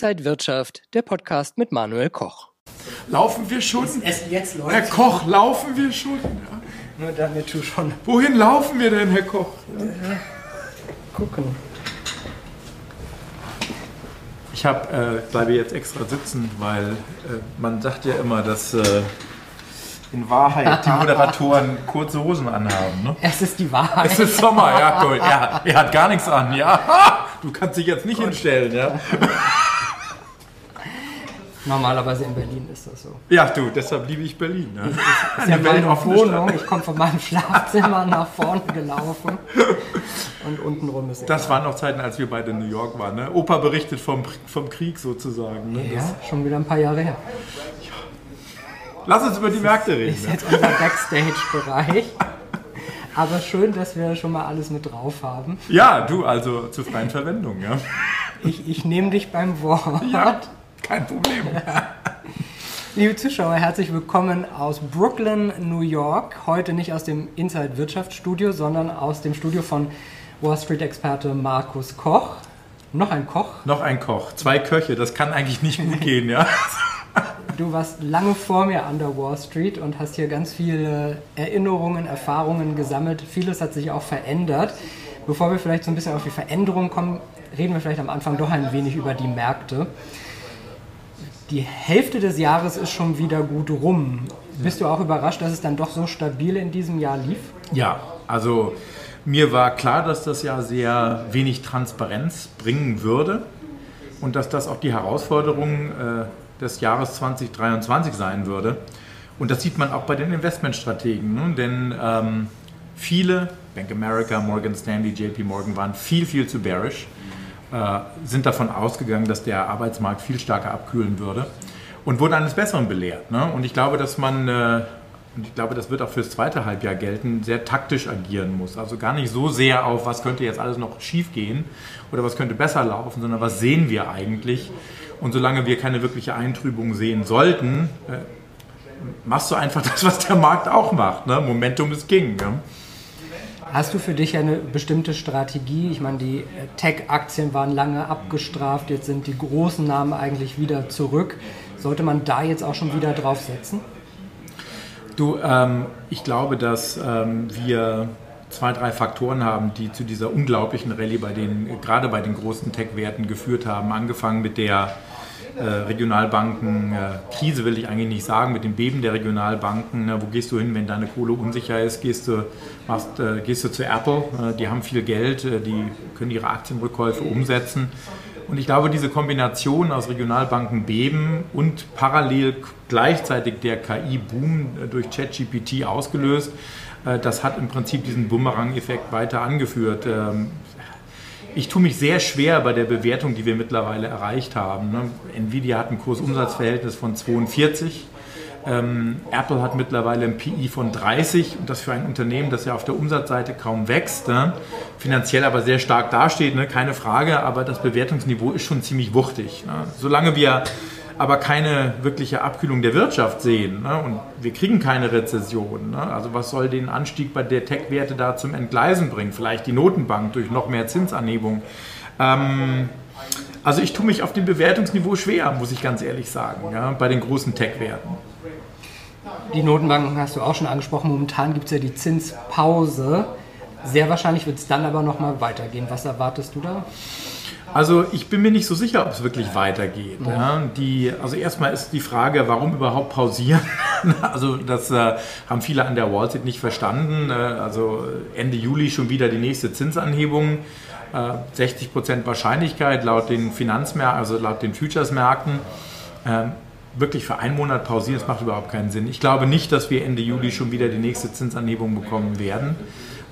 Inside Wirtschaft, der Podcast mit Manuel Koch. Laufen wir schon? Es, jetzt läuft Herr Koch, laufen wir schon? Ja. Nur damit du schon Wohin laufen wir denn, Herr Koch? gucken. Ich hab, äh, bleibe jetzt extra sitzen, weil äh, man sagt ja immer, dass äh, in Wahrheit die Moderatoren kurze Hosen anhaben. Ne? Es ist die Wahrheit. Es ist Sommer, ja, gut. Er, er hat gar nichts an, ja. Du kannst dich jetzt nicht hinstellen, ja. Normalerweise in Berlin ist das so. Ja, du, deshalb liebe ich Berlin. Ne? Das ist ja meine Wohnung. Ich komme von meinem Schlafzimmer nach vorne gelaufen. Und untenrum ist Das waren noch Zeiten, als wir beide in New York waren. Ne? Opa berichtet vom, vom Krieg sozusagen. Ne? Ja, schon wieder ein paar Jahre her. Lass uns über die Märkte reden. ist Ne? jetzt unser Backstage-Bereich. Aber schön, dass wir schon mal alles mit drauf haben. Ja, du, also zur freien Verwendung. Ja, Ich, ich nehme dich beim Wort. ja kein Problem. Liebe Zuschauer, herzlich willkommen aus Brooklyn, New York. Heute nicht aus dem Inside Wirtschaftsstudio, sondern aus dem Studio von Wall Street-Experte Markus Koch. Noch ein Koch. Noch ein Koch, zwei Köche, das kann eigentlich nicht gut gehen, ja. Du warst lange vor mir an der Wall Street und hast hier ganz viele Erinnerungen, Erfahrungen gesammelt. Vieles hat sich auch verändert. Bevor wir vielleicht so ein bisschen auf die Veränderung kommen, reden wir vielleicht am Anfang doch ein wenig über die Märkte. Die Hälfte des Jahres ist schon wieder gut rum. Bist du auch überrascht, dass es dann doch so stabil in diesem Jahr lief? Ja, also mir war klar, dass das Jahr sehr wenig Transparenz bringen würde und dass das auch die Herausforderung äh, des Jahres 2023 sein würde. Und das sieht man auch bei den Investmentstrategen, ne? denn ähm, viele, Bank America, Morgan Stanley, JP Morgan, waren viel, viel zu bearish, sind davon ausgegangen, dass der Arbeitsmarkt viel stärker abkühlen würde und wurden eines Besseren belehrt. Ne? Und ich glaube, dass man äh, und ich glaube, das wird auch fürs zweite Halbjahr gelten, sehr taktisch agieren muss. Also gar nicht so sehr auf, was könnte jetzt alles noch schief gehen oder was könnte besser laufen, sondern was sehen wir eigentlich. Und solange wir keine wirkliche Eintrübung sehen sollten, äh, machst du einfach das, was der Markt auch macht. Ne? Momentum ist King. Ne? Hast du für dich eine bestimmte Strategie? Ich meine, die äh, Tech-Aktien waren lange abgestraft, jetzt sind die großen Namen eigentlich wieder zurück. Sollte man da jetzt auch schon wieder drauf setzen? Du, ähm, ich glaube, dass ähm, wir zwei, drei Faktoren haben, die zu dieser unglaublichen Rallye bei den, gerade bei den großen Tech-Werten geführt haben. Angefangen mit der äh, Regionalbanken-Krise will ich eigentlich nicht sagen, mit dem Beben der Regionalbanken. Ne, wo gehst du hin, wenn deine Kohle unsicher ist? Gehst du, machst, äh, gehst du zu Apple? Äh, die haben viel Geld, äh, die können ihre Aktienrückkäufe umsetzen. Und ich glaube, diese Kombination aus Regionalbanken beben und parallel gleichzeitig der KI-Boom durch ChatGPT ausgelöst, äh, das hat im Prinzip diesen Bumerang-Effekt weiter angeführt. Ich tue mich sehr schwer bei der Bewertung, die wir mittlerweile erreicht haben. ne? Nvidia hat ein Kursumsatzverhältnis von 42. Ähm, Apple hat mittlerweile ein PI von 30 und das für ein Unternehmen, das ja auf der Umsatzseite kaum wächst, ne? finanziell aber sehr stark dasteht, ne? keine Frage, aber das Bewertungsniveau ist schon ziemlich wuchtig. Ne? Solange wir aber keine wirkliche Abkühlung der Wirtschaft sehen ne? und wir kriegen keine Rezession, ne? also was soll den Anstieg bei der Tech-Werte da zum Entgleisen bringen? Vielleicht die Notenbank durch noch mehr Zinsanhebung. Ähm, also ich tue mich auf dem Bewertungsniveau schwer, muss ich ganz ehrlich sagen, ja, bei den großen Tech-Werten. Die Notenbanken hast du auch schon angesprochen. Momentan gibt es ja die Zinspause. Sehr wahrscheinlich wird es dann aber nochmal weitergehen. Was erwartest du da? Also ich bin mir nicht so sicher, ob es wirklich weitergeht. Ja. Die, also erstmal ist die Frage, warum überhaupt pausieren? also das äh, haben viele an der Wall Street nicht verstanden. Äh, also Ende Juli schon wieder die nächste Zinsanhebung. Äh, 60 Prozent Wahrscheinlichkeit laut den Finanzmärkten, also laut den Futures-Märkten. Ähm, wirklich für einen Monat pausieren, das macht überhaupt keinen Sinn. Ich glaube nicht, dass wir Ende Juli schon wieder die nächste Zinsanhebung bekommen werden,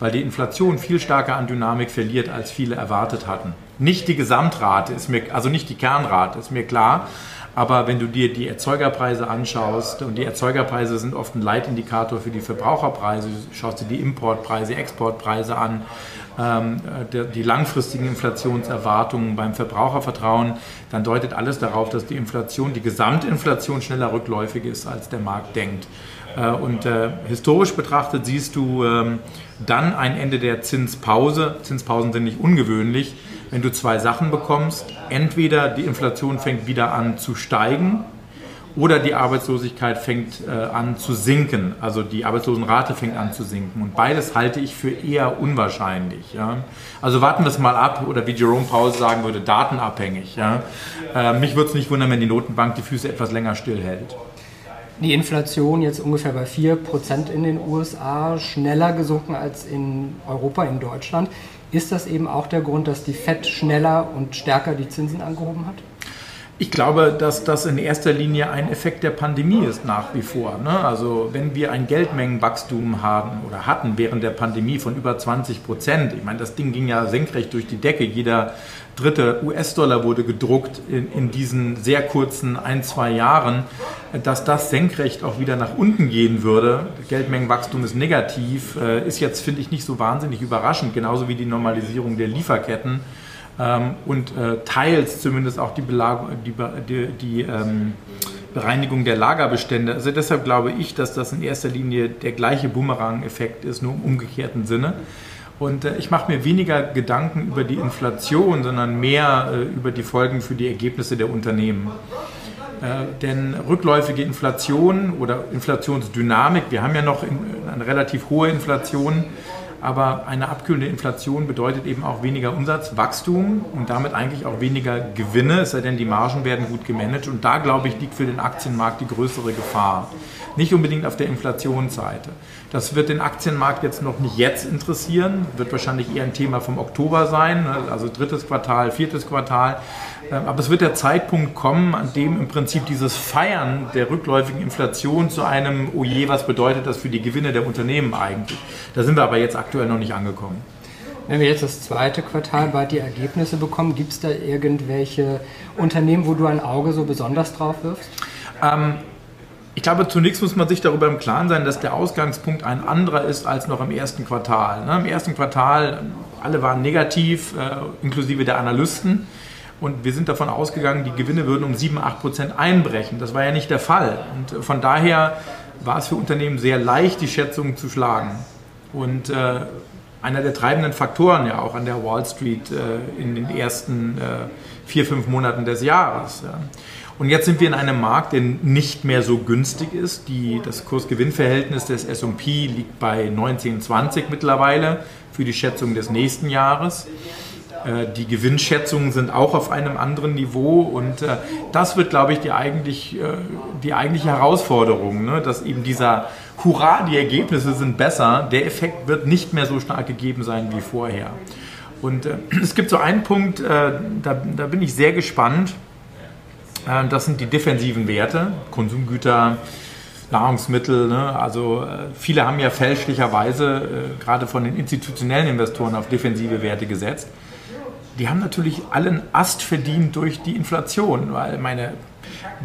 weil die Inflation viel stärker an Dynamik verliert, als viele erwartet hatten. Nicht die Gesamtrate ist mir, also nicht die Kernrate, ist mir klar. Aber wenn du dir die Erzeugerpreise anschaust, und die Erzeugerpreise sind oft ein Leitindikator für die Verbraucherpreise, du schaust dir die Importpreise, Exportpreise an, die langfristigen Inflationserwartungen beim Verbrauchervertrauen, dann deutet alles darauf, dass die Inflation, die Gesamtinflation schneller rückläufig ist, als der Markt denkt. Äh, und äh, historisch betrachtet siehst du ähm, dann ein Ende der Zinspause. Zinspausen sind nicht ungewöhnlich, wenn du zwei Sachen bekommst. Entweder die Inflation fängt wieder an zu steigen oder die Arbeitslosigkeit fängt äh, an zu sinken, also die Arbeitslosenrate fängt an zu sinken. Und beides halte ich für eher unwahrscheinlich. Ja? Also warten wir es mal ab oder wie Jerome Pause sagen würde, datenabhängig. Ja? Äh, mich würde es nicht wundern, wenn die Notenbank die Füße etwas länger stillhält. Die Inflation jetzt ungefähr bei 4% in den USA, schneller gesunken als in Europa, in Deutschland. Ist das eben auch der Grund, dass die FED schneller und stärker die Zinsen angehoben hat? Ich glaube, dass das in erster Linie ein Effekt der Pandemie ist nach wie vor. Ne? Also wenn wir ein Geldmengenwachstum haben oder hatten während der Pandemie von über 20 Prozent, ich meine, das Ding ging ja senkrecht durch die Decke. Jeder dritte US-Dollar wurde gedruckt in, in, diesen sehr kurzen ein, zwei Jahren, dass das senkrecht auch wieder nach unten gehen würde. Geldmengenwachstum ist negativ, äh, ist jetzt, finde ich, nicht so wahnsinnig überraschend, genauso wie die Normalisierung der Lieferketten und äh, teils zumindest auch die, Belag die, die, die ähm, Bereinigung der Lagerbestände. Also deshalb glaube ich, dass das in erster Linie der gleiche Boomerang-Effekt ist, nur im umgekehrten Sinne. Und äh, ich mache mir weniger Gedanken über die Inflation, sondern mehr äh, über die Folgen für die Ergebnisse der Unternehmen. Äh, denn rückläufige Inflation oder Inflationsdynamik, wir haben ja noch in, eine relativ hohe Inflation, aber eine abkühlende Inflation bedeutet eben auch weniger Umsatzwachstum und damit eigentlich auch weniger Gewinne, es sei denn, die Margen werden gut gemanagt. Und da, glaube ich, liegt für den Aktienmarkt die größere Gefahr. Nicht unbedingt auf der Inflationsseite. Das wird den Aktienmarkt jetzt noch nicht jetzt interessieren, wird wahrscheinlich eher ein Thema vom Oktober sein, ne? also drittes Quartal, viertes Quartal. Ähm, aber es wird der Zeitpunkt kommen, an dem im Prinzip dieses Feiern der rückläufigen Inflation zu einem, oh je, was bedeutet das für die Gewinne der Unternehmen eigentlich? Da sind wir aber jetzt aktuell noch nicht angekommen. Wenn wir jetzt das zweite Quartal bei die Ergebnisse bekommen, gibt es da irgendwelche Unternehmen, wo du ein Auge so besonders drauf wirfst? Ähm, ich glaube, zunächst muss man sich darüber im Klaren sein, dass der Ausgangspunkt ein anderer ist als noch im ersten Quartal. Ne? Im ersten Quartal, alle waren negativ, äh, inklusive der Analysten. Und wir sind davon ausgegangen, die Gewinne würden um 7, 8 Prozent einbrechen. Das war ja nicht der Fall. Und von daher war es für Unternehmen sehr leicht, die Schätzungen zu schlagen. Und äh, einer der treibenden Faktoren ja auch an der Wall Street äh, in den ersten äh, vier, fünf Monaten des Jahres. Ja. Und jetzt sind wir in einem Markt, der nicht mehr so günstig ist. Die, das Kursgewinnverhältnis des S&P liegt bei 19,20 mittlerweile für die Schätzung des nächsten Jahres. Äh, die Gewinnschätzungen sind auch auf einem anderen Niveau und äh, das wird, glaube ich, die, eigentlich, äh, die eigentliche Herausforderung, ne? dass eben dieser Hurra, die Ergebnisse sind besser, der Effekt wird nicht mehr so stark gegeben sein wie vorher. Und es gibt so einen Punkt, da, da bin ich sehr gespannt. das sind die defensiven Werte, Konsumgüter, Nahrungsmittel. Ne? Also viele haben ja fälschlicherweise gerade von den institutionellen Investoren auf defensive Werte gesetzt die haben natürlich allen Ast verdient durch die Inflation, weil meine,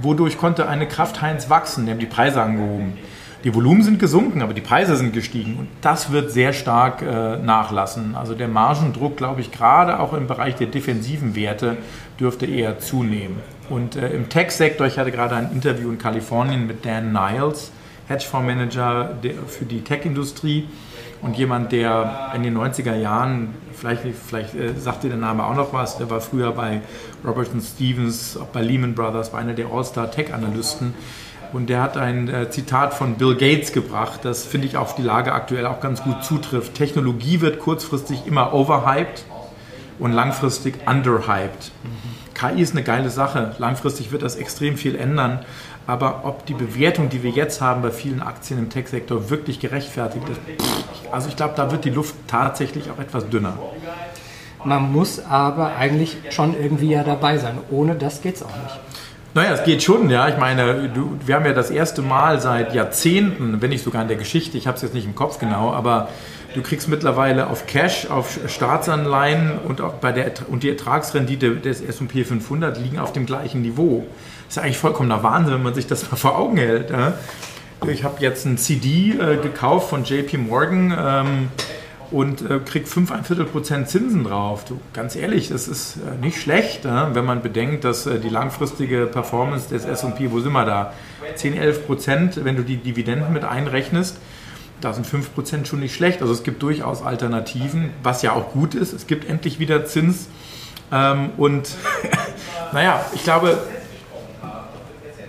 wodurch konnte eine Kraft Heinz wachsen? Die haben die Preise angehoben. Die Volumen sind gesunken, aber die Preise sind gestiegen und das wird sehr stark äh, nachlassen. Also der Margendruck, glaube ich, gerade auch im Bereich der defensiven Werte dürfte eher zunehmen. Und äh, im Tech-Sektor, ich hatte gerade ein Interview in Kalifornien mit Dan Niles, Hedgefondsmanager für die Tech-Industrie und jemand, der in den 90er Jahren, vielleicht, vielleicht äh, sagt dir der Name auch noch was, der war früher bei Robertson Stevens, auch bei Lehman Brothers, war einer der All-Star-Tech-Analysten. Und der hat ein äh, Zitat von Bill Gates gebracht, das finde ich auf die Lage aktuell auch ganz gut zutrifft. Technologie wird kurzfristig immer overhyped und langfristig underhyped. Mhm. KI ist eine geile Sache. Langfristig wird das extrem viel ändern. Aber ob die Bewertung, die wir jetzt haben bei vielen Aktien im Tech-Sektor, wirklich gerechtfertigt ist, also ich glaube, da wird die Luft tatsächlich auch etwas dünner. Man muss aber eigentlich schon irgendwie ja dabei sein. Ohne das geht es auch nicht. Naja, es geht schon, ja. Ich meine, du, wir haben ja das erste Mal seit Jahrzehnten, wenn nicht sogar in der Geschichte, ich habe es jetzt nicht im Kopf genau, aber du kriegst mittlerweile auf Cash, auf Staatsanleihen und, auch bei der, und die Ertragsrendite des S&P 500 liegen auf dem gleichen Niveau. Das ist eigentlich vollkommener Wahnsinn, wenn man sich das mal vor Augen hält. Ja? Ich habe jetzt ein CD äh, gekauft von JP Morgan ähm, und äh, kriege 5,25 Prozent Zinsen drauf. Du, ganz ehrlich, das ist äh, nicht schlecht, äh, wenn man bedenkt, dass äh, die langfristige Performance des S&P, wo sind wir da? 10, 11 Prozent, wenn du die Dividenden mit einrechnest. Da sind 5 Prozent schon nicht schlecht. Also es gibt durchaus Alternativen, was ja auch gut ist. Es gibt endlich wieder Zins Ähm, und naja, ich glaube,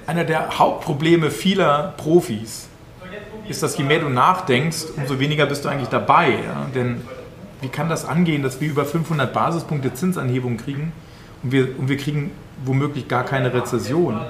einer der Hauptprobleme vieler Profis ist, dass je mehr du nachdenkst, umso weniger bist du eigentlich dabei. Ja? Denn wie kann das angehen, dass wir über 500 Basispunkte Zinsanhebung kriegen und wir, und wir kriegen womöglich gar keine Rezession?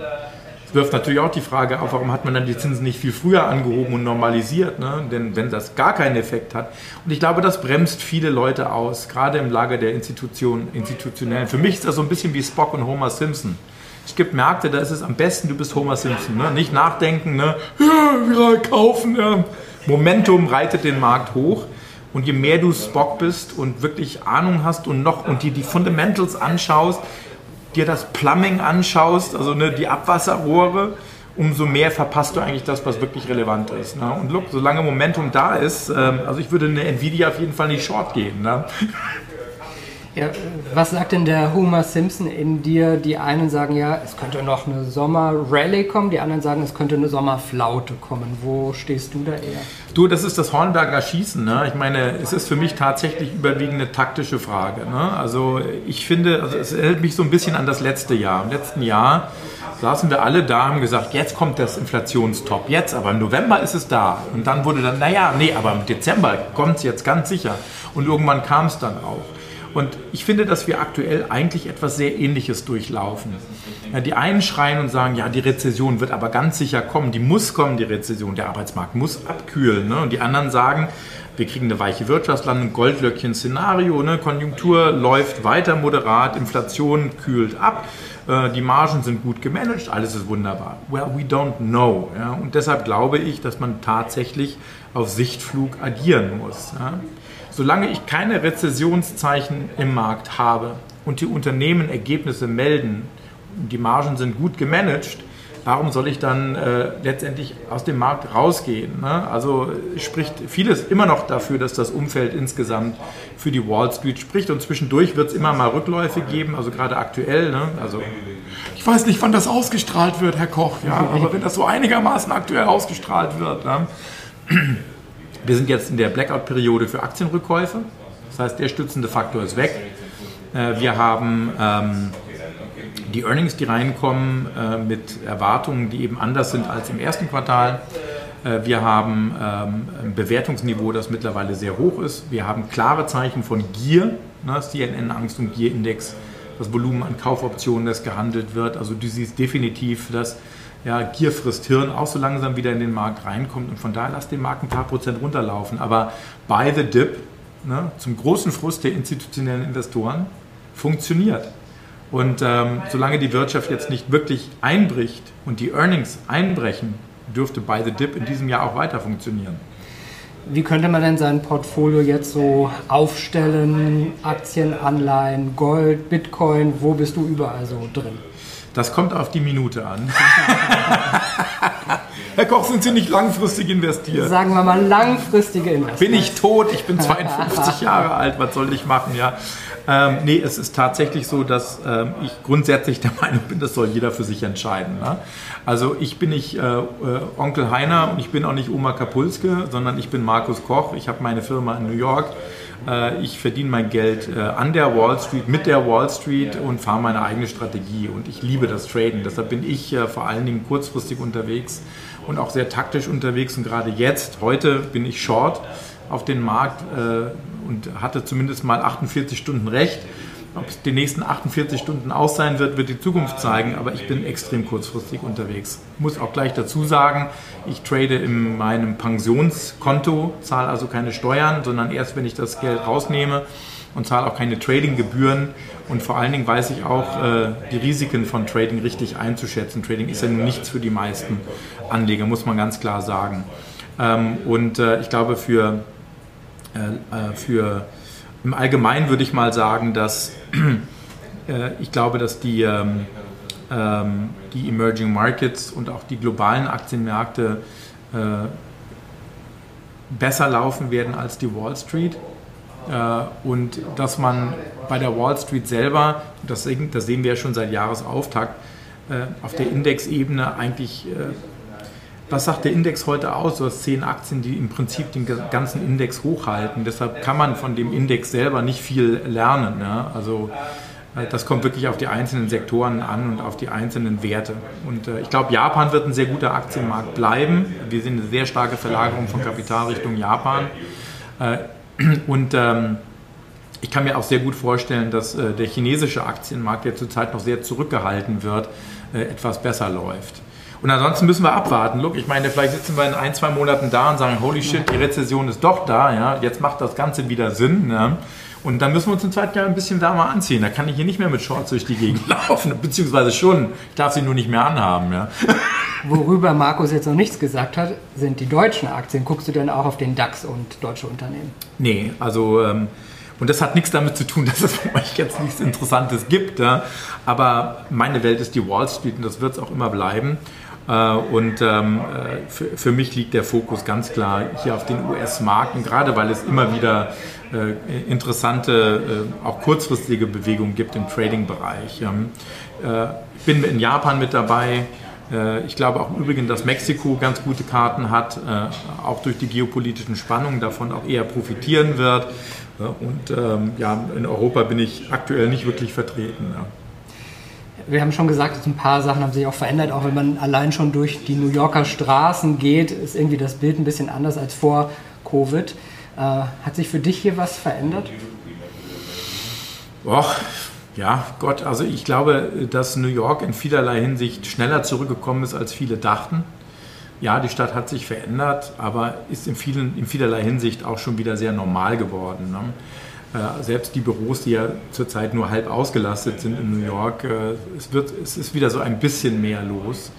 Es wirft natürlich auch die Frage auf, warum hat man dann die Zinsen nicht viel früher angehoben und normalisiert? Ne? Denn wenn das gar keinen Effekt hat. Und ich glaube, das bremst viele Leute aus, gerade im Lager der Institution, Institutionellen. Für mich ist das so ein bisschen wie Spock und Homer Simpson. Es gibt Märkte, da ist es am besten, du bist Homer Simpson. Ne? Nicht nachdenken, ne? ja, kaufen. Ja. Momentum reitet den Markt hoch. Und je mehr du Spock bist und wirklich Ahnung hast und noch und dir die Fundamentals anschaust, dir das Plumbing anschaust, also ne, die Abwasserrohre, umso mehr verpasst du eigentlich das, was wirklich relevant ist. Ne? Und look, solange Momentum da ist, ähm, also ich würde eine Nvidia auf jeden Fall nicht short gehen. Ne? Ja, was sagt denn der Homer Simpson in dir? Die einen sagen ja, es könnte noch eine Sommer-Rallye kommen, die anderen sagen, es könnte eine Sommerflaute kommen. Wo stehst du da eher? Du, das ist das Hornberger Schießen. Ne? Ich meine, es ist für mich tatsächlich überwiegend eine taktische Frage. Ne? Also ich finde, also es hält mich so ein bisschen an das letzte Jahr. Im letzten Jahr saßen wir alle da und haben gesagt, jetzt kommt das Inflationstop, jetzt, aber im November ist es da. Und dann wurde dann, naja, nee, aber im Dezember kommt es jetzt ganz sicher. Und irgendwann kam es dann auch. Und ich finde, dass wir aktuell eigentlich etwas sehr Ähnliches durchlaufen. Ja, die einen schreien und sagen, ja, die Rezession wird aber ganz sicher kommen, die muss kommen, die Rezession, der Arbeitsmarkt muss abkühlen. Ne? Und die anderen sagen, wir kriegen eine weiche Wirtschaftslandung, Goldlöckchen-Szenario, ne? Konjunktur läuft weiter moderat, Inflation kühlt ab, äh, die Margen sind gut gemanagt, alles ist wunderbar. Well, we don't know. Ja? Und deshalb glaube ich, dass man tatsächlich auf Sichtflug agieren muss. Ja? Solange ich keine Rezessionszeichen im Markt habe und die Unternehmen Ergebnisse melden, die Margen sind gut gemanagt, warum soll ich dann äh, letztendlich aus dem Markt rausgehen? Ne? Also spricht vieles immer noch dafür, dass das Umfeld insgesamt für die Wall Street spricht und zwischendurch wird es immer mal Rückläufe geben, also gerade aktuell. Ne? Also ich weiß nicht, wann das ausgestrahlt wird, Herr Koch, ja, aber wenn das so einigermaßen aktuell ausgestrahlt wird. Ne? Wir sind jetzt in der Blackout-Periode für Aktienrückkäufe. Das heißt, der stützende Faktor ist weg. Äh, wir haben ähm, die Earnings, die reinkommen, äh, mit Erwartungen, die eben anders sind als im ersten Quartal. Äh, wir haben ähm, ein Bewertungsniveau, das mittlerweile sehr hoch ist. Wir haben klare Zeichen von Gier, ne, CNN Angst- und Gier-Index, das Volumen an Kaufoptionen, das gehandelt wird. Also du siehst definitiv, dass ja, Gier frisst Hirn auch so langsam wieder in den Markt reinkommt. Und von daher lass den Markt ein paar Prozent runterlaufen. Aber buy the dip, ne, zum großen Frust der institutionellen Investoren, funktioniert. Und ähm, solange die Wirtschaft jetzt nicht wirklich einbricht und die Earnings einbrechen, dürfte buy the dip in diesem Jahr auch weiter funktionieren. Wie könnte man denn sein Portfolio jetzt so aufstellen? Aktien, Anleihen, Gold, Bitcoin, wo bist du überall so drin? Das kommt auf die Minute an. Herr Koch, sind Sie nicht langfristig investiert? Sagen wir mal langfristige Investitionen. Bin ich tot? Ich bin 52 Jahre alt. Was soll ich machen? Ja. Ähm, nee, es ist tatsächlich so, dass ähm, ich grundsätzlich der Meinung bin, das soll jeder für sich entscheiden. Ne? Also ich bin nicht äh, äh, Onkel Heiner und ich bin auch nicht Oma Kapulske, sondern ich bin Markus Koch. Ich habe meine Firma in New York ich verdiene mein Geld äh, an der Wall Street, mit der Wall Street und fahre meine eigene Strategie. Und ich liebe das Traden. Deshalb bin ich äh, vor allen Dingen kurzfristig unterwegs und auch sehr taktisch unterwegs. Und gerade jetzt, heute, bin ich short auf den Markt und hatte zumindest mal 48 Stunden recht. Ob es die nächsten 48 Stunden aus sein wird, wird die Zukunft zeigen, aber ich bin extrem kurzfristig unterwegs. Muss auch gleich dazu sagen, ich trade in meinem Pensionskonto, zahle also keine Steuern, sondern erst, wenn ich das Geld rausnehme und zahle auch keine Tradinggebühren. Und vor allen Dingen weiß ich auch, äh, die Risiken von Trading richtig einzuschätzen. Trading ist ja nun nichts für die meisten Anleger, muss man ganz klar sagen. Ähm, und äh, ich glaube, für, äh, für im Allgemeinen würde ich mal sagen, dass äh, ich glaube, dass die, ähm, ähm, die Emerging Markets und auch die globalen Aktienmärkte äh, besser laufen werden als die Wall Street. Äh, und dass man bei der Wall Street selber, das, das sehen wir ja schon seit Jahresauftakt, äh, auf der Indexebene eigentlich äh, was sagt der Index heute aus? Du hast zehn Aktien, die im Prinzip den ganzen Index hochhalten. Deshalb kann man von dem Index selber nicht viel lernen. Ne? Also Äh, das kommt wirklich auf die einzelnen Sektoren an und auf die einzelnen Werte. Und äh, ich glaube, Japan wird ein sehr guter Aktienmarkt bleiben. Wir sehen eine sehr starke Verlagerung von Kapital Richtung Japan. Äh, und ähm, ich kann mir auch sehr gut vorstellen, dass der chinesische Aktienmarkt, der zurzeit noch sehr zurückgehalten wird, etwas besser läuft. Und ansonsten müssen wir abwarten. Look, ich meine, vielleicht sitzen wir in ein, zwei Monaten da und sagen, holy shit, die Rezession ist doch da, ja, jetzt macht das Ganze wieder Sinn. Ja. Und dann müssen wir uns im zweiten Jahr ein bisschen wärmer anziehen. Da kann ich hier nicht mehr mit Shorts durch die Gegend laufen, beziehungsweise schon. Ich darf sie nur nicht mehr anhaben. Ja. Worüber Markus jetzt noch nichts gesagt hat, sind die deutschen Aktien. Guckst du denn auch auf den DAX und deutsche Unternehmen? Nee, also ähm, und das hat nichts damit zu tun, dass es für euch jetzt nichts Interessantes gibt. Ja. Aber meine Welt ist die Wall Street und das wird es auch immer bleiben. Äh, und ähm, äh, für, mich liegt der Fokus ganz klar hier auf den US-Marken, gerade weil es immer wieder äh, interessante, auch kurzfristige Bewegungen gibt im Trading-Bereich. Ähm, ich bin in Japan mit dabei. Ich glaube auch im Übrigen, dass Mexiko ganz gute Karten hat, auch durch die geopolitischen Spannungen davon auch eher profitieren wird. Und ähm, ja, in Europa bin ich aktuell nicht wirklich vertreten wir haben schon gesagt, ein paar Sachen haben sich auch verändert, auch wenn man allein schon durch die New Yorker Straßen geht, ist irgendwie das Bild ein bisschen anders als vor Covid. Äh, hat sich für dich hier was verändert? Och, ja, Gott, also ich glaube, dass New York in vielerlei Hinsicht schneller zurückgekommen ist, als viele dachten. Ja, die Stadt hat sich verändert, aber ist in, vielen, in vielerlei Hinsicht auch schon wieder sehr normal geworden. Ne? Äh, selbst die Büros, die ja zurzeit nur halb ausgelastet sind in New York, äh, es, wird, es ist wieder so ein bisschen mehr los.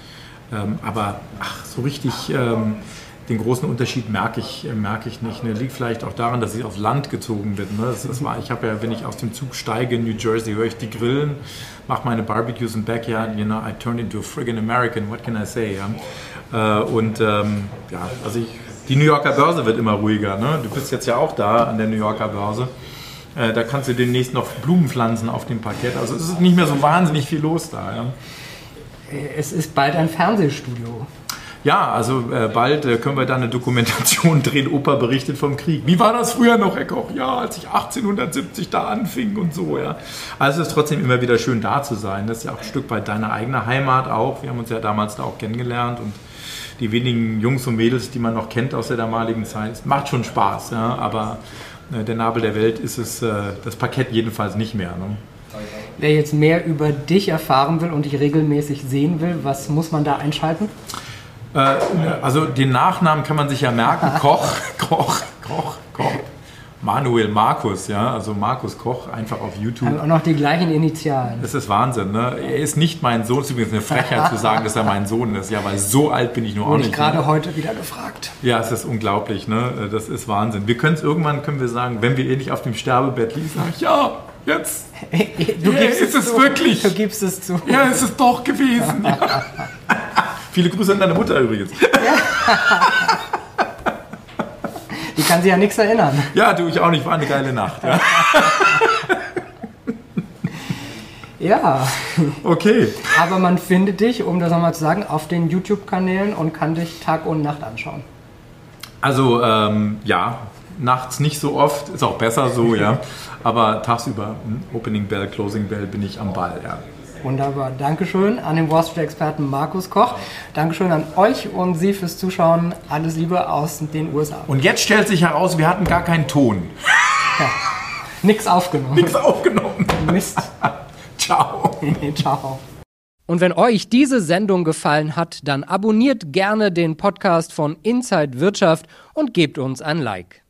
Ähm, aber ach, so richtig ähm, den großen Unterschied merke ich, äh, merke ich nicht. Ne? Liegt vielleicht auch daran, dass ich aufs Land gezogen bin. Ne? Das ist mal, ich habe ja, wenn ich aus dem Zug steige in New Jersey, höre ich die Grillen, mache meine Barbecues im Backyard. You know, I turned into a friggin' American. What can I say? Ja? und ähm, ja, also ich, die New Yorker Börse wird immer ruhiger. Ne? Du bist jetzt ja auch da an der New Yorker Börse. Äh, da kannst du demnächst noch Blumen pflanzen auf dem Parkett. Also es ist nicht mehr so wahnsinnig viel los da. Ja. Es ist bald ein Fernsehstudio. Ja, also äh, bald äh, können wir da eine Dokumentation drehen. Opa berichtet vom Krieg. Wie war das früher noch, Herr Koch? Ja, als ich 1870 da anfing und so, ja. Also es ist trotzdem immer wieder schön da zu sein. Das ist ja auch ein Stück weit deine eigene Heimat auch. Wir haben uns ja damals da auch kennengelernt und die wenigen Jungs und Mädels, die man noch kennt aus der damaligen Zeit, macht schon Spaß, ja. Aber äh, der Nabel der Welt ist es äh, das Parkett jedenfalls nicht mehr. Ne? Wer jetzt mehr über dich erfahren will und dich regelmäßig sehen will, was muss man da einschalten? Äh, also den Nachnamen kann man sich ja merken. Koch, Koch, Koch. Manuel Markus, ja, also Markus Koch, einfach auf YouTube. Haben auch noch die gleichen Initialen. Das ist Wahnsinn, ne? Er ist nicht mein Sohn, das ist übrigens eine Frechheit zu sagen, dass er mein Sohn ist, ja, weil so alt bin ich nur auch nicht. Ich gerade ne? heute wieder gefragt. Ja, es ist unglaublich, ne? Das ist Wahnsinn. Wir können es irgendwann, können wir sagen, wenn wir ähnlich auf dem Sterbebett liegen, sagen, ja, jetzt. Du ja, gibst es, es wirklich. Du gibst es zu. Ja, es ist doch gewesen. Ja. Viele Grüße an deine Mutter übrigens. Die kann sich ja nichts erinnern. Ja, du, ich auch nicht. War eine geile Nacht. Ja. ja. Okay. Aber man findet dich, um das nochmal zu sagen, auf den YouTube-Kanälen und kann dich Tag und Nacht anschauen. Also, ähm, ja, nachts nicht so oft, ist auch besser so, ja. Aber tagsüber, hm, Opening Bell, Closing Bell, bin ich am Ball, ja. Wunderbar. Dankeschön an den Wall Street-Experten Markus Koch. Dankeschön an euch und Sie fürs Zuschauen. Alles Liebe aus den USA. Und jetzt stellt sich heraus, wir hatten gar keinen Ton. Ja. Nix aufgenommen. Nix aufgenommen. Mist. Ciao. Ciao. Und wenn euch diese Sendung gefallen hat, dann abonniert gerne den Podcast von Inside Wirtschaft und gebt uns ein Like.